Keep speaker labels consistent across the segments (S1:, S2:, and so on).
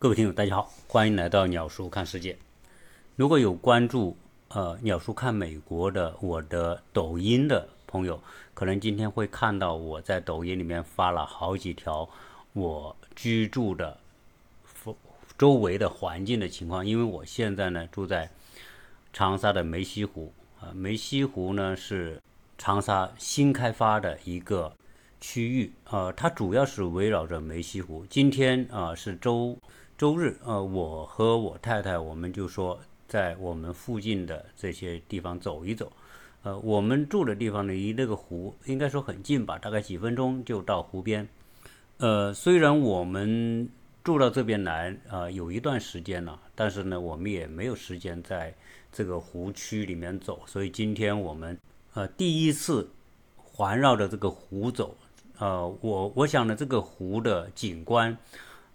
S1: 各位听友，大家好，欢迎来到鸟叔看世界。如果有关注呃鸟叔看美国的我的抖音的朋友，可能今天会看到我在抖音里面发了好几条我居住的周围的环境的情况。因为我现在呢住在长沙的梅溪湖啊，梅溪湖呢是长沙新开发的一个区域啊，它主要是围绕着梅溪湖。今天啊是周。周日，呃，我和我太太，我们就说在我们附近的这些地方走一走。呃，我们住的地方，离那个湖应该说很近吧，大概几分钟就到湖边。呃，虽然我们住到这边来，呃，有一段时间了，但是呢，我们也没有时间在这个湖区里面走，所以今天我们呃第一次环绕着这个湖走。呃，我我想呢，这个湖的景观。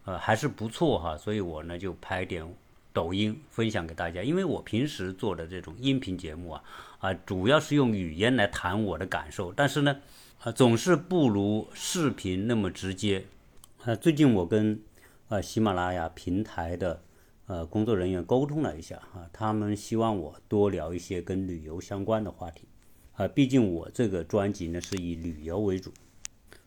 S1: 呃，还是不错哈，所以我呢就拍点抖音分享给大家。因为我平时做的这种音频节目啊，啊，主要是用语言来谈我的感受，但是呢，啊，总是不如视频那么直接。啊，最近我跟啊喜马拉雅平台的呃工作人员沟通了一下啊，他们希望我多聊一些跟旅游相关的话题。啊，毕竟我这个专辑呢是以旅游为主。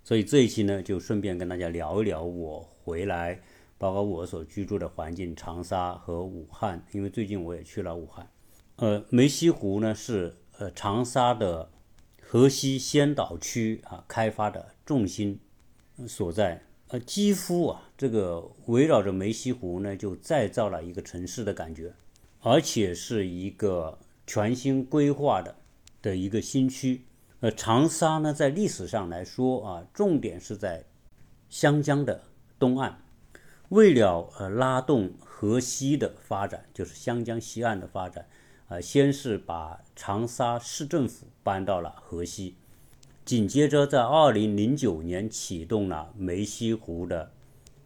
S1: 所以这一期呢，就顺便跟大家聊一聊我回来，包括我所居住的环境，长沙和武汉。因为最近我也去了武汉。呃，梅溪湖呢是呃长沙的河西先导区啊开发的重心所在。呃，几乎啊这个围绕着梅溪湖呢，就再造了一个城市的感觉，而且是一个全新规划的的一个新区。呃，长沙呢，在历史上来说啊，重点是在湘江的东岸。为了呃拉动河西的发展，就是湘江西岸的发展，啊，先是把长沙市政府搬到了河西，紧接着在二零零九年启动了梅溪湖的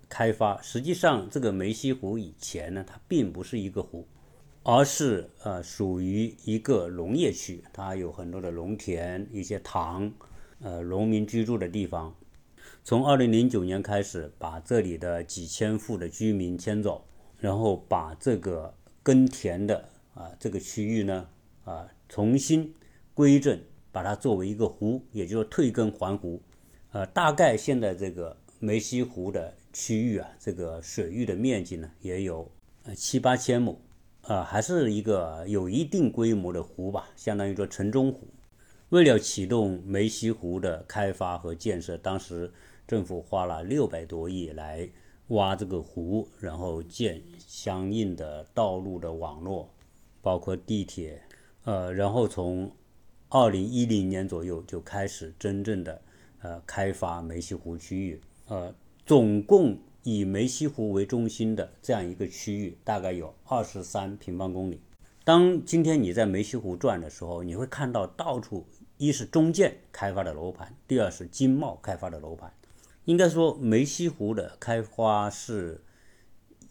S1: 开发。实际上，这个梅溪湖以前呢，它并不是一个湖。而是呃属于一个农业区，它有很多的农田、一些塘，呃农民居住的地方。从二零零九年开始，把这里的几千户的居民迁走，然后把这个耕田的啊这个区域呢啊重新归正，把它作为一个湖，也就是退耕还湖。呃，大概现在这个梅溪湖的区域啊，这个水域的面积呢也有呃七八千亩。呃，还是一个有一定规模的湖吧，相当于说城中湖。为了启动梅溪湖的开发和建设，当时政府花了六百多亿来挖这个湖，然后建相应的道路的网络，包括地铁。呃，然后从二零一零年左右就开始真正的呃开发梅溪湖区域。呃，总共。以梅溪湖为中心的这样一个区域，大概有二十三平方公里。当今天你在梅溪湖转的时候，你会看到到处一是中建开发的楼盘，第二是金茂开发的楼盘。应该说，梅溪湖的开发是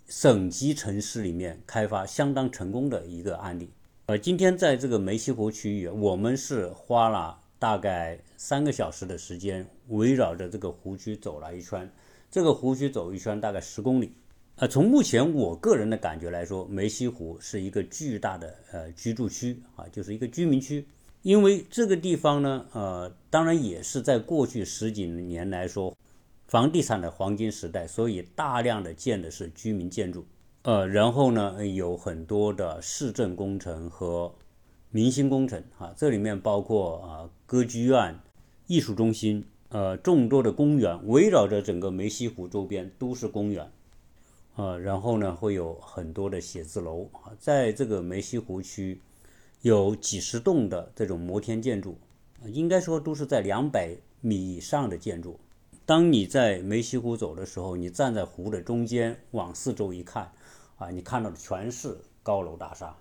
S1: 省级城市里面开发相当成功的一个案例。呃，今天在这个梅溪湖区域，我们是花了大概三个小时的时间，围绕着这个湖区走了一圈。这个湖区走一圈大概十公里，呃，从目前我个人的感觉来说，梅溪湖是一个巨大的呃居住区啊，就是一个居民区。因为这个地方呢，呃，当然也是在过去十几年来说，房地产的黄金时代，所以大量的建的是居民建筑，呃，然后呢，有很多的市政工程和明星工程啊，这里面包括啊歌剧院、艺术中心。呃，众多的公园围绕着整个梅溪湖周边都是公园，呃，然后呢会有很多的写字楼啊，在这个梅溪湖区有几十栋的这种摩天建筑，应该说都是在两百米以上的建筑。当你在梅溪湖走的时候，你站在湖的中间往四周一看，啊，你看到的全是高楼大厦，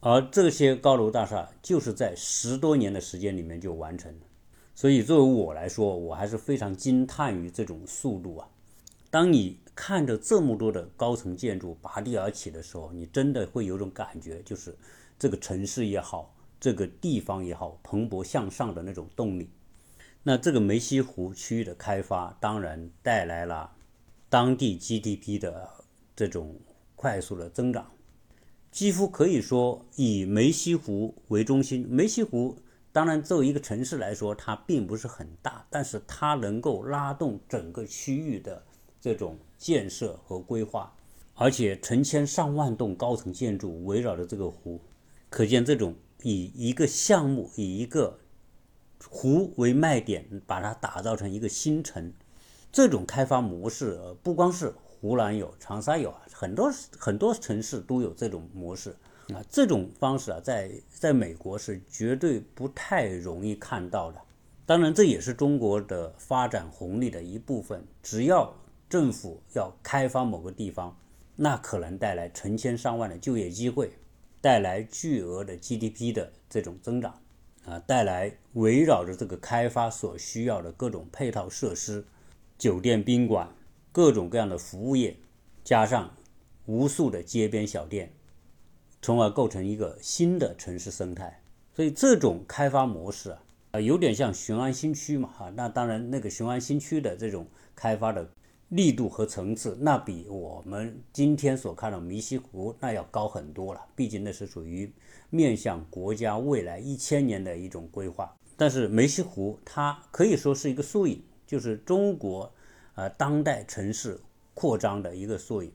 S1: 而这些高楼大厦就是在十多年的时间里面就完成的。所以，作为我来说，我还是非常惊叹于这种速度啊！当你看着这么多的高层建筑拔地而起的时候，你真的会有种感觉，就是这个城市也好，这个地方也好，蓬勃向上的那种动力。那这个梅溪湖区域的开发，当然带来了当地 GDP 的这种快速的增长，几乎可以说以梅溪湖为中心。梅溪湖当然作为一个城市来说，它并不是很大，但是它能够拉动整个区域的这种建设和规划，而且成千上万栋高层建筑围绕着这个湖，可见这种以一个项目以一个湖为卖点，把它打造成一个新城。这种开发模式，不光是湖南有，长沙有啊，很多很多城市都有这种模式啊。这种方式啊，在在美国是绝对不太容易看到的。当然，这也是中国的发展红利的一部分。只要政府要开发某个地方，那可能带来成千上万的就业机会，带来巨额的 GDP 的这种增长啊，带来围绕着这个开发所需要的各种配套设施。酒店、宾馆，各种各样的服务业，加上无数的街边小店，从而构成一个新的城市生态。所以这种开发模式啊，啊，有点像雄安新区嘛，哈。那当然，那个雄安新区的这种开发的力度和层次，那比我们今天所看到梅溪湖那要高很多了。毕竟那是属于面向国家未来一千年的一种规划。但是梅溪湖它可以说是一个缩影。就是中国，呃，当代城市扩张的一个缩影。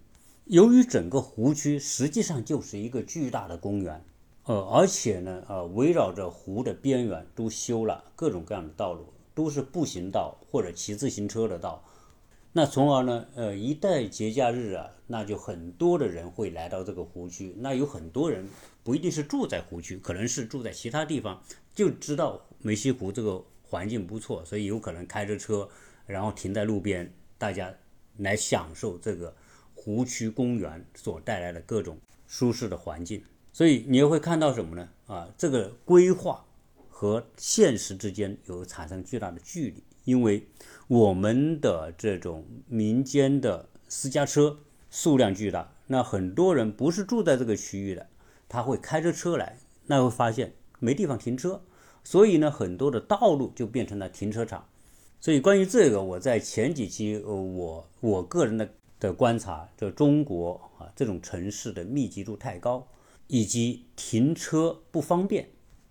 S1: 由于整个湖区实际上就是一个巨大的公园，呃，而且呢，呃，围绕着湖的边缘都修了各种各样的道路，都是步行道或者骑自行车的道。那从而呢，呃，一到节假日啊，那就很多的人会来到这个湖区。那有很多人不一定是住在湖区，可能是住在其他地方，就知道梅溪湖这个。环境不错，所以有可能开着车，然后停在路边，大家来享受这个湖区公园所带来的各种舒适的环境。所以你又会看到什么呢？啊，这个规划和现实之间有产生巨大的距离，因为我们的这种民间的私家车数量巨大，那很多人不是住在这个区域的，他会开着车来，那会发现没地方停车。所以呢，很多的道路就变成了停车场。所以关于这个，我在前几期，呃，我我个人的的观察，这中国啊这种城市的密集度太高，以及停车不方便，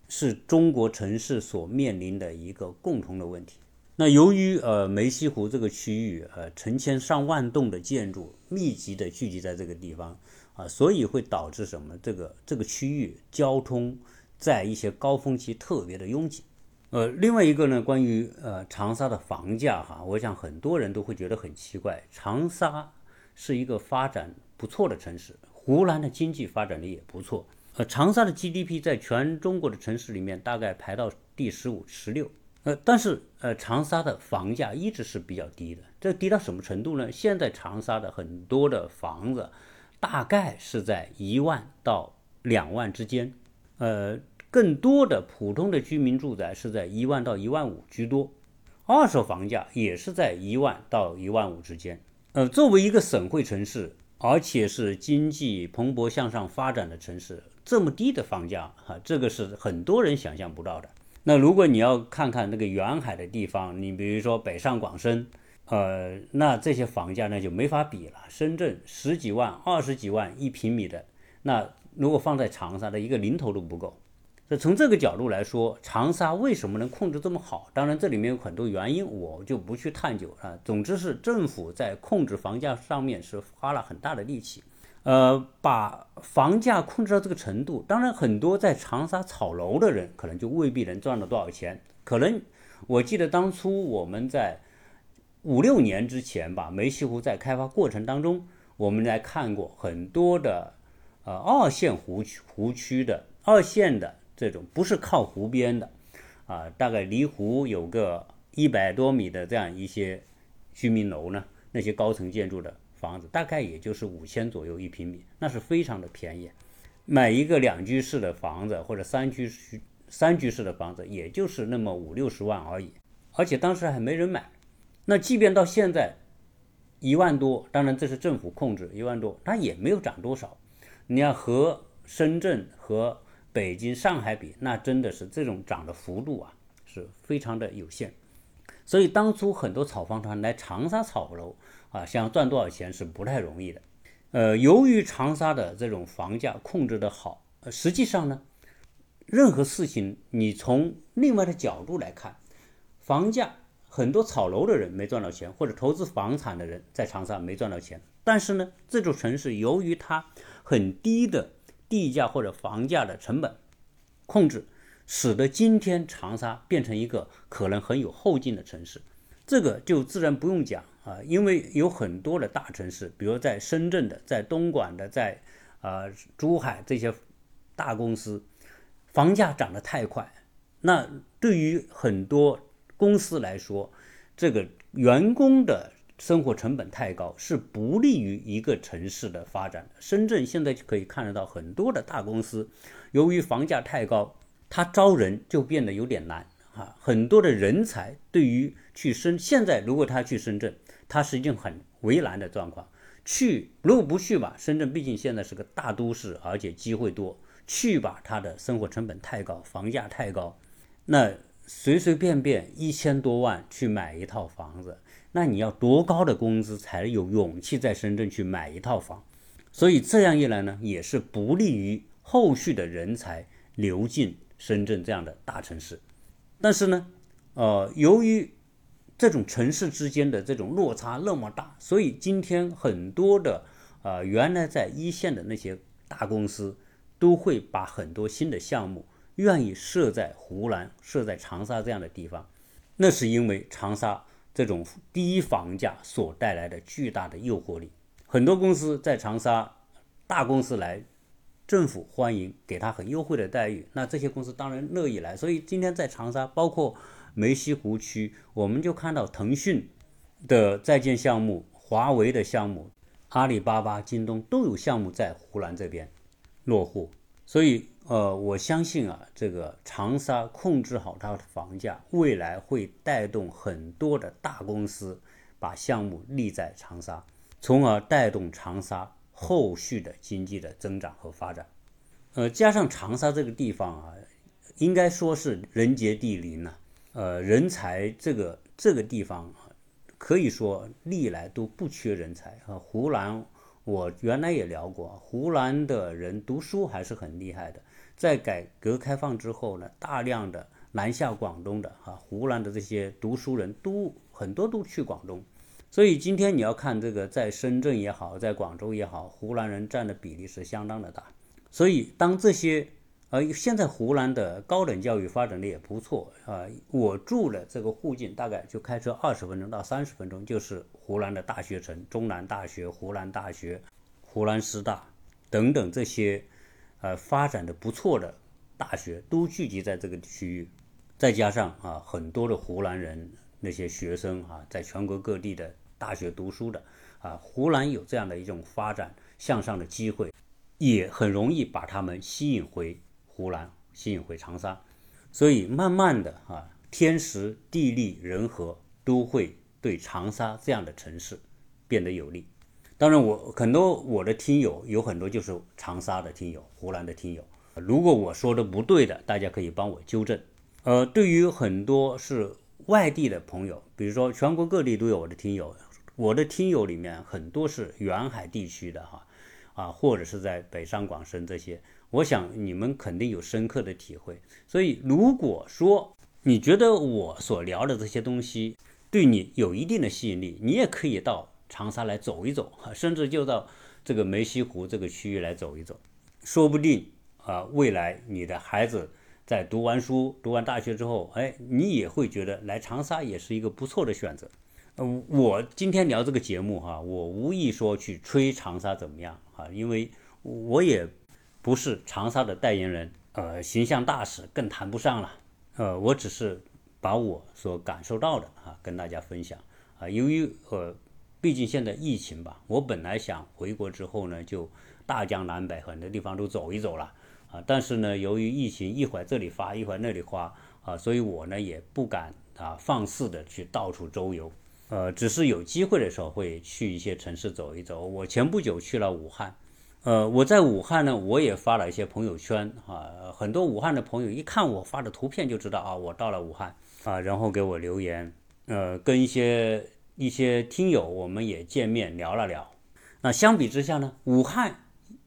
S1: 是中国城市所面临的一个共同的问题。那由于呃梅溪湖这个区域，呃成千上万栋的建筑密集的聚集在这个地方啊，所以会导致什么？这个这个区域交通。在一些高峰期特别的拥挤，呃，另外一个呢，关于呃长沙的房价哈，我想很多人都会觉得很奇怪。长沙是一个发展不错的城市，湖南的经济发展的也不错，呃，长沙的 GDP 在全中国的城市里面大概排到第十五、十六，呃，但是呃长沙的房价一直是比较低的，这低到什么程度呢？现在长沙的很多的房子大概是在一万到两万之间。呃，更多的普通的居民住宅是在一万到一万五居多，二手房价也是在一万到一万五之间。呃，作为一个省会城市，而且是经济蓬勃向上发展的城市，这么低的房价，哈，这个是很多人想象不到的。那如果你要看看那个远海的地方，你比如说北上广深，呃，那这些房价那就没法比了。深圳十几万、二十几万一平米的，那。如果放在长沙的一个零头都不够，那从这个角度来说，长沙为什么能控制这么好？当然这里面有很多原因，我就不去探究啊。总之是政府在控制房价上面是花了很大的力气，呃，把房价控制到这个程度。当然，很多在长沙炒楼的人可能就未必能赚到多少钱。可能我记得当初我们在五六年之前吧，梅溪湖在开发过程当中，我们来看过很多的。呃，二线湖区湖区的二线的这种不是靠湖边的，啊，大概离湖有个一百多米的这样一些居民楼呢，那些高层建筑的房子大概也就是五千左右一平米，那是非常的便宜。买一个两居室的房子或者三居室三居室的房子，也就是那么五六十万而已，而且当时还没人买。那即便到现在一万多，当然这是政府控制一万多，它也没有涨多少。你要和深圳和北京、上海比，那真的是这种涨的幅度啊，是非常的有限。所以当初很多炒房团来长沙炒楼啊，想赚多少钱是不太容易的。呃，由于长沙的这种房价控制的好，呃，实际上呢，任何事情你从另外的角度来看，房价很多炒楼的人没赚到钱，或者投资房产的人在长沙没赚到钱。但是呢，这座城市由于它很低的地价或者房价的成本控制，使得今天长沙变成一个可能很有后劲的城市。这个就自然不用讲啊，因为有很多的大城市，比如在深圳的、在东莞的、在啊珠海这些大公司，房价涨得太快，那对于很多公司来说，这个员工的生活成本太高，是不利于一个城市的发展的。深圳现在就可以看得到很多的大公司，由于房价太高，它招人就变得有点难。啊，很多的人才对于去深，现在如果他去深圳，他是一件很为难的状况。去如果不去吧，深圳毕竟现在是个大都市，而且机会多。去吧，他的生活成本太高，房价太高。那随随便便一千多万去买一套房子，那你要多高的工资才有勇气在深圳去买一套房？所以这样一来呢，也是不利于后续的人才流进深圳这样的大城市。但是呢，呃，由于这种城市之间的这种落差那么大，所以今天很多的呃原来在一线的那些大公司都会把很多新的项目愿意设在湖南、设在长沙这样的地方。那是因为长沙这种低房价所带来的巨大的诱惑力。很多公司在长沙，大公司来。政府欢迎给他很优惠的待遇，那这些公司当然乐意来。所以今天在长沙，包括梅溪湖区，我们就看到腾讯的在建项目、华为的项目、阿里巴巴、京东都有项目在湖南这边落户。所以，呃，我相信啊，这个长沙控制好它的房价，未来会带动很多的大公司把项目立在长沙，从而带动长沙。后续的经济的增长和发展，呃，加上长沙这个地方啊，应该说是人杰地灵呐，呃，人才这个这个地方，可以说历来都不缺人才啊。湖南，我原来也聊过，湖南的人读书还是很厉害的。在改革开放之后呢，大量的南下广东的啊，湖南的这些读书人都很多都去广东。所以今天你要看这个，在深圳也好，在广州也好，湖南人占的比例是相当的大。所以当这些，呃，现在湖南的高等教育发展的也不错啊。我住的这个附近，大概就开车二十分钟到三十分钟，就是湖南的大学城，中南大学、湖南大学、湖南师大等等这些，呃，发展的不错的大学都聚集在这个区域。再加上啊，很多的湖南人。那些学生啊，在全国各地的大学读书的啊，湖南有这样的一种发展向上的机会，也很容易把他们吸引回湖南，吸引回长沙。所以慢慢的啊，天时地利人和都会对长沙这样的城市变得有利。当然，我很多我的听友有很多就是长沙的听友，湖南的听友。如果我说的不对的，大家可以帮我纠正。呃，对于很多是。外地的朋友，比如说全国各地都有我的听友，我的听友里面很多是沿海地区的哈，啊，或者是在北上广深这些，我想你们肯定有深刻的体会。所以如果说你觉得我所聊的这些东西对你有一定的吸引力，你也可以到长沙来走一走，甚至就到这个梅溪湖这个区域来走一走，说不定啊，未来你的孩子。在读完书、读完大学之后，哎，你也会觉得来长沙也是一个不错的选择。呃，我今天聊这个节目哈，我无意说去吹长沙怎么样啊，因为我也不是长沙的代言人，呃，形象大使更谈不上了。呃，我只是把我所感受到的啊跟大家分享啊。由于呃，毕竟现在疫情吧，我本来想回国之后呢，就大江南北很多地方都走一走了。啊，但是呢，由于疫情，一会儿这里发，一会儿那里发，啊，所以我呢也不敢啊放肆的去到处周游，呃，只是有机会的时候会去一些城市走一走。我前不久去了武汉，呃，我在武汉呢，我也发了一些朋友圈，啊，很多武汉的朋友一看我发的图片就知道啊，我到了武汉，啊，然后给我留言，呃，跟一些一些听友我们也见面聊了聊，那相比之下呢，武汉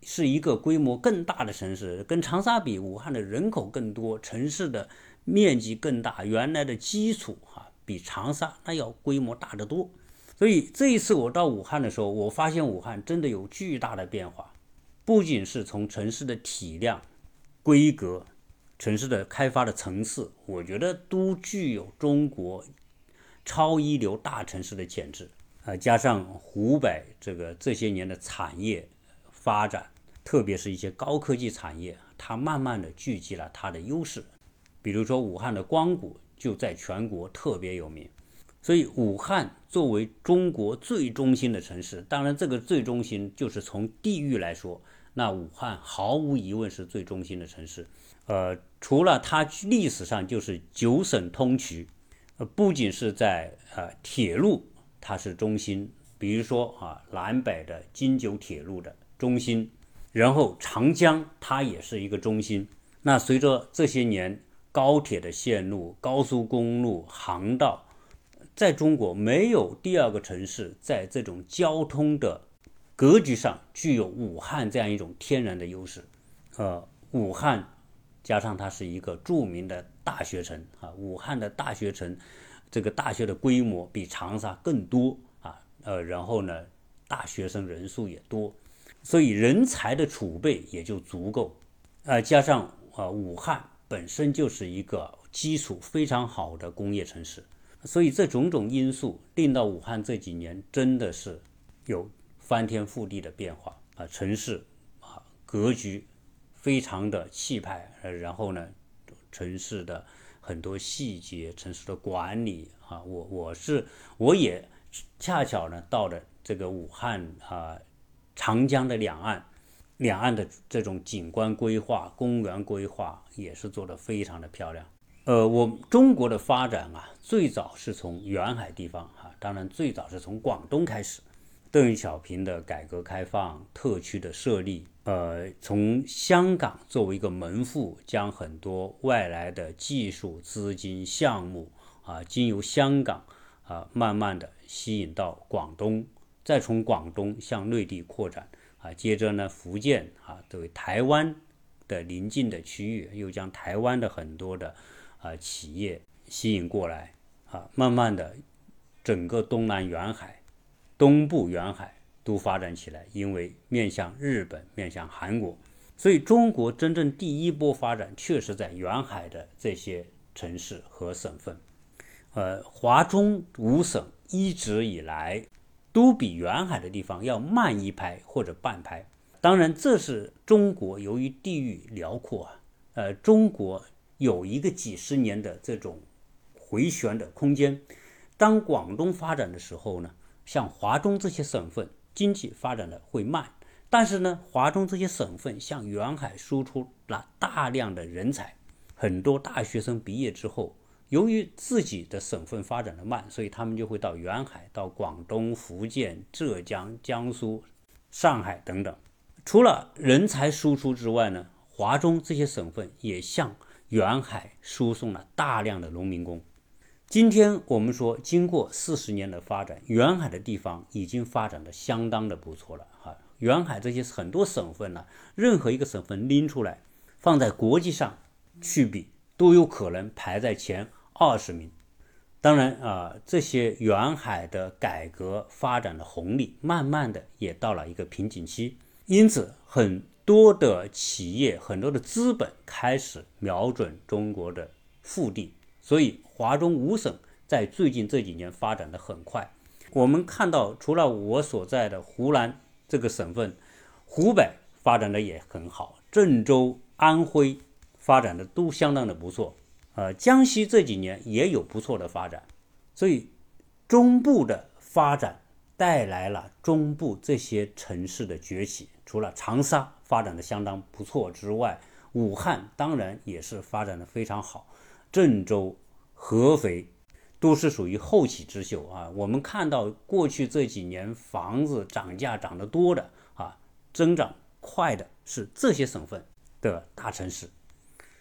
S1: 是一个规模更大的城市，跟长沙比，武汉的人口更多，城市的面积更大，原来的基础哈比长沙那要规模大得多。所以这一次我到武汉的时候，我发现武汉真的有巨大的变化，不仅是从城市的体量、规格、城市的开发的层次，我觉得都具有中国超一流大城市的潜质。啊，加上湖北这个这些年的产业发展，特别是一些高科技产业，它慢慢的聚集了它的优势。比如说武汉的光谷就在全国特别有名。所以，武汉作为中国最中心的城市，当然，这个最中心就是从地域来说，那武汉毫无疑问是最中心的城市。呃，除了它历史上就是九省通衢，呃，不仅是在呃铁路它是中心，比如说啊南北的京九铁路的中心，然后长江它也是一个中心。那随着这些年高铁的线路、高速公路、航道，在中国，没有第二个城市在这种交通的格局上具有武汉这样一种天然的优势。呃，武汉加上它是一个著名的大学城啊，武汉的大学城，这个大学的规模比长沙更多啊，呃，然后呢，大学生人数也多，所以人才的储备也就足够。呃，加上啊，武汉本身就是一个基础非常好的工业城市。所以这种种因素令到武汉这几年真的是有翻天覆地的变化啊，城市啊格局非常的气派，呃，然后呢，城市的很多细节，城市的管理啊，我我是我也恰巧呢到了这个武汉啊，长江的两岸，两岸的这种景观规划、公园规划也是做得非常的漂亮。呃，我中国的发展啊，最早是从沿海地方哈，当然最早是从广东开始，邓小平的改革开放、特区的设立，呃，从香港作为一个门户，将很多外来的技术、资金、项目啊，经由香港啊，慢慢的吸引到广东，再从广东向内地扩展啊，接着呢，福建啊，作为台湾的邻近的区域，又将台湾的很多的。啊，企业吸引过来啊，慢慢的，整个东南沿海、东部沿海都发展起来，因为面向日本、面向韩国，所以中国真正第一波发展确实在沿海的这些城市和省份。呃，华中五省一直以来都比沿海的地方要慢一拍或者半拍。当然，这是中国由于地域辽阔啊，呃，中国。有一个几十年的这种回旋的空间。当广东发展的时候呢，像华中这些省份经济发展的会慢，但是呢，华中这些省份向沿海输出了大量的人才，很多大学生毕业之后，由于自己的省份发展的慢，所以他们就会到沿海，到广东、福建、浙江、江苏、上海等等。除了人才输出之外呢，华中这些省份也向远海输送了大量的农民工。今天我们说，经过四十年的发展，远海的地方已经发展的相当的不错了。哈，远海这些很多省份呢，任何一个省份拎出来，放在国际上去比，都有可能排在前二十名。当然啊，这些远海的改革发展的红利，慢慢的也到了一个瓶颈期，因此很。多的企业，很多的资本开始瞄准中国的腹地，所以华中五省在最近这几年发展的很快。我们看到，除了我所在的湖南这个省份，湖北发展的也很好，郑州、安徽发展的都相当的不错。呃，江西这几年也有不错的发展，所以中部的发展带来了中部这些城市的崛起。除了长沙。发展的相当不错之外，武汉当然也是发展的非常好，郑州、合肥都是属于后起之秀啊。我们看到过去这几年房子涨价涨得多的啊，增长快的是这些省份的大城市。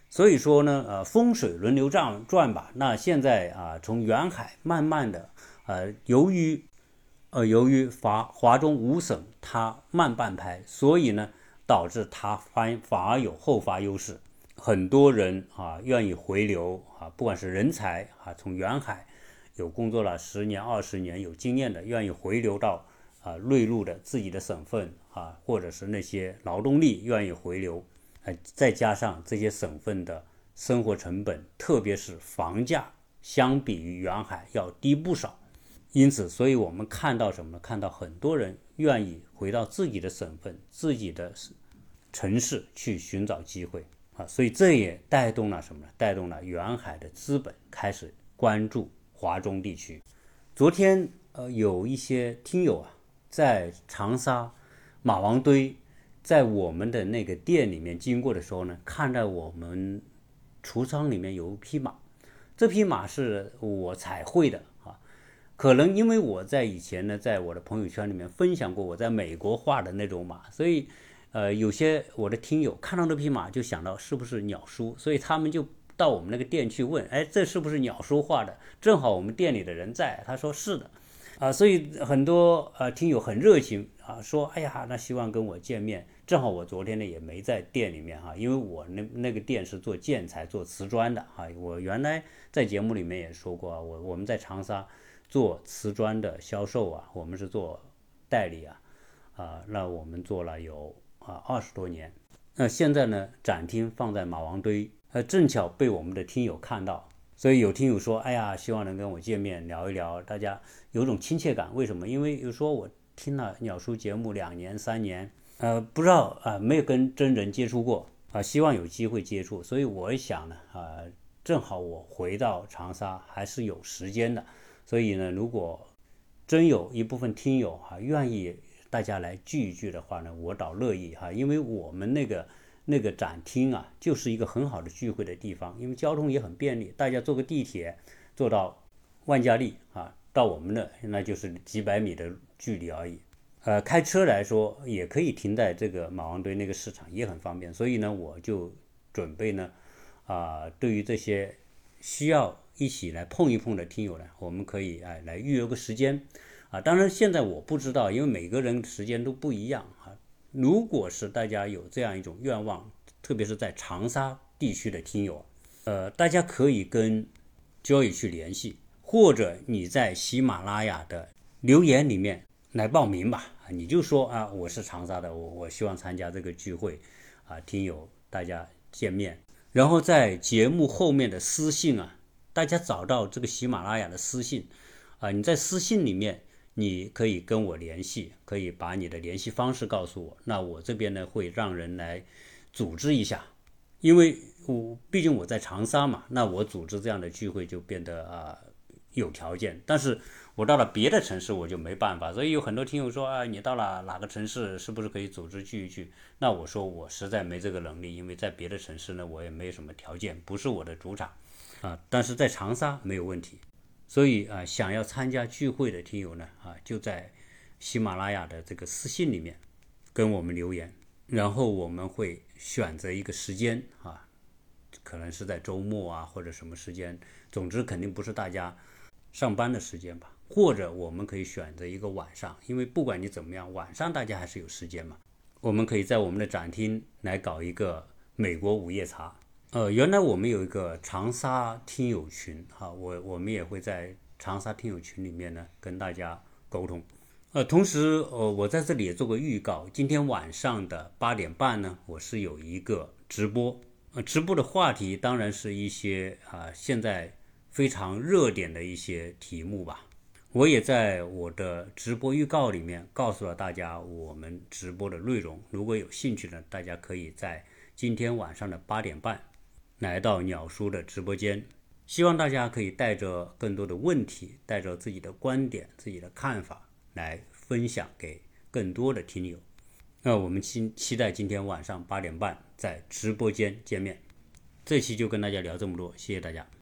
S1: 所以说呢，呃，风水轮流转转吧。那现在啊，从沿海慢慢的，呃，由于呃，由于华华中五省它慢半拍，所以呢，导致他反反而有后发优势。很多人啊愿意回流啊，不管是人才啊，从远海有工作了十年、二十年有经验的，愿意回流到啊内陆的自己的省份啊，或者是那些劳动力愿意回流，哎，再加上这些省份的生活成本，特别是房价，相比于远海要低不少。因此，所以我们看到什么呢？看到很多人愿意回到自己的省份、自己的城市去寻找机会啊。所以这也带动了什么呢？带动了远海的资本开始关注华中地区。昨天，呃，有一些听友啊，在长沙马王堆，在我们的那个店里面经过的时候呢，看到我们橱窗里面有一匹马，这匹马是我彩绘的啊。可能因为我在以前呢，在我的朋友圈里面分享过我在美国画的那种马，所以。呃，有些我的听友看到这匹马就想到是不是鸟叔，所以他们就到我们那个店去问，哎，这是不是鸟叔画的？正好我们店里的人在，他说是的，啊，所以很多呃听友很热情啊，说哎呀，那希望跟我见面。正好我昨天呢也没在店里面哈，因为我那那个店是做建材、做瓷砖的哈。我原来在节目里面也说过，我我们在长沙做瓷砖的销售啊，我们是做代理啊，啊，那我们做了有。啊，二十多年，那现在呢？展厅放在马王堆，呃，正巧被我们的听友看到，所以有听友说：“哎呀，希望能跟我见面聊一聊，大家有种亲切感。为什么？因为有说我听了鸟叔节目两年、三年，呃，不知道啊，没有跟真人接触过啊，希望有机会接触。所以我想呢，啊，正好我回到长沙还是有时间的，所以呢，如果真有一部分听友哈愿意。大家来聚一聚的话呢，我倒乐意哈，因为我们那个那个展厅啊，就是一个很好的聚会的地方，因为交通也很便利，大家坐个地铁坐到万家丽啊，到我们那那就是几百米的距离而已。呃，开车来说也可以停在这个马王堆那个市场，也很方便。所以呢，我就准备呢，啊，对于这些需要一起来碰一碰的听友呢，我们可以哎来预约个时间。啊，当然现在我不知道，因为每个人时间都不一样啊。如果是大家有这样一种愿望，特别是在长沙地区的听友，呃，大家可以跟 Joy 去联系，或者你在喜马拉雅的留言里面来报名吧。你就说啊，我是长沙的，我我希望参加这个聚会，啊，听友大家见面，然后在节目后面的私信啊，大家找到这个喜马拉雅的私信，啊，你在私信里面。你可以跟我联系，可以把你的联系方式告诉我。那我这边呢会让人来组织一下，因为我毕竟我在长沙嘛，那我组织这样的聚会就变得啊有条件。但是我到了别的城市我就没办法。所以有很多听友说啊，你到了哪个城市是不是可以组织聚一聚？那我说我实在没这个能力，因为在别的城市呢我也没什么条件，不是我的主场啊。但是在长沙没有问题。所以啊，想要参加聚会的听友呢，啊，就在喜马拉雅的这个私信里面跟我们留言，然后我们会选择一个时间啊，可能是在周末啊或者什么时间，总之肯定不是大家上班的时间吧，或者我们可以选择一个晚上，因为不管你怎么样，晚上大家还是有时间嘛，我们可以在我们的展厅来搞一个美国午夜茶。呃，原来我们有一个长沙听友群，哈，我我们也会在长沙听友群里面呢跟大家沟通。呃，同时，呃，我在这里也做个预告，今天晚上的八点半呢，我是有一个直播，呃，直播的话题当然是一些啊现在非常热点的一些题目吧。我也在我的直播预告里面告诉了大家我们直播的内容，如果有兴趣呢，大家可以在今天晚上的八点半。来到鸟叔的直播间，希望大家可以带着更多的问题，带着自己的观点、自己的看法来分享给更多的听友。那我们期期待今天晚上八点半在直播间见面。这期就跟大家聊这么多，谢谢大家。